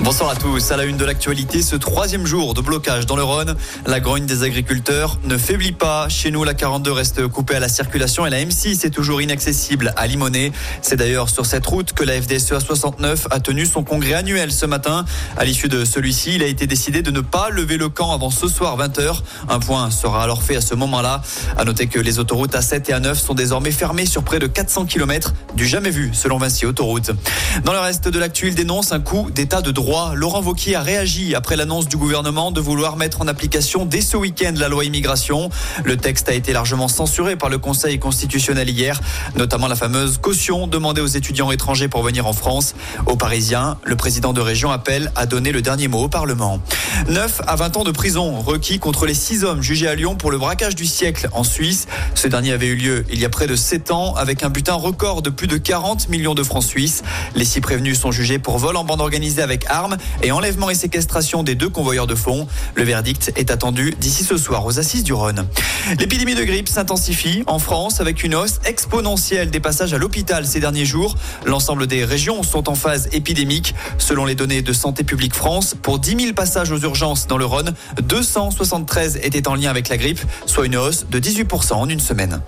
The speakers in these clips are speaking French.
Bonsoir à tous. À la une de l'actualité, ce troisième jour de blocage dans le Rhône. La grogne des agriculteurs ne faiblit pas. Chez nous, la 42 reste coupée à la circulation et la M6 est toujours inaccessible à Limonest. C'est d'ailleurs sur cette route que la FDSEA 69 a tenu son congrès annuel ce matin. À l'issue de celui-ci, il a été décidé de ne pas lever le camp avant ce soir 20h. Un point sera alors fait à ce moment-là. À noter que les autoroutes A7 et A9 sont désormais fermées sur près de 400 km du jamais vu selon Vinci Autoroute. Dans le reste de l'actu, il dénonce un coup d'état de droit Laurent Vauquier a réagi après l'annonce du gouvernement de vouloir mettre en application dès ce week-end la loi immigration. Le texte a été largement censuré par le Conseil constitutionnel hier, notamment la fameuse caution demandée aux étudiants étrangers pour venir en France. Aux Parisiens, le président de région appelle à donner le dernier mot au Parlement. 9 à 20 ans de prison requis contre les 6 hommes jugés à Lyon pour le braquage du siècle en Suisse. Ce dernier avait eu lieu il y a près de 7 ans avec un butin record de plus de 40 millions de francs suisses. Les six prévenus sont jugés pour vol en bande organisée avec et enlèvement et séquestration des deux convoyeurs de fonds. Le verdict est attendu d'ici ce soir aux assises du Rhône. L'épidémie de grippe s'intensifie en France avec une hausse exponentielle des passages à l'hôpital ces derniers jours. L'ensemble des régions sont en phase épidémique. Selon les données de Santé publique France, pour 10 000 passages aux urgences dans le Rhône, 273 étaient en lien avec la grippe, soit une hausse de 18% en une semaine.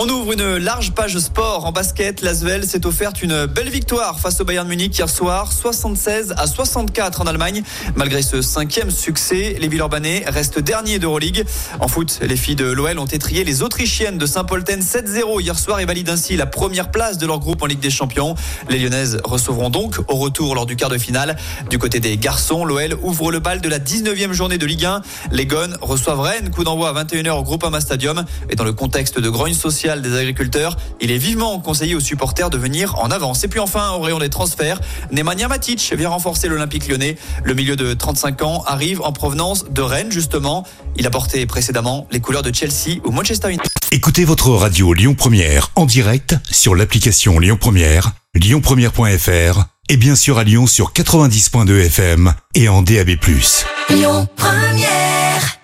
On ouvre une large page sport en basket. L'Asvel s'est offerte une belle victoire face au Bayern Munich hier soir, 76 à 64 en Allemagne. Malgré ce cinquième succès, les Villeurbanais restent derniers d'Euroleague. En foot, les filles de l'OL ont étrié les Autrichiennes de Saint-Polten 7-0 hier soir et valident ainsi la première place de leur groupe en Ligue des Champions. Les Lyonnaises recevront donc au retour lors du quart de finale. Du côté des garçons, l'OL ouvre le bal de la 19e journée de Ligue 1. Les Gones reçoivent Rennes, coup d'envoi à 21h au Groupama Stadium. Et dans le contexte de grogne sociale, des agriculteurs. Il est vivement conseillé aux supporters de venir en avance. Et puis enfin, au rayon des transferts, Nemanja Matic vient renforcer l'Olympique lyonnais. Le milieu de 35 ans arrive en provenance de Rennes, justement. Il a porté précédemment les couleurs de Chelsea ou Manchester United. Écoutez votre radio Lyon Première en direct sur l'application Lyon Première, lyonpremière.fr et bien sûr à Lyon sur 90.2 FM et en DAB+. Lyon Première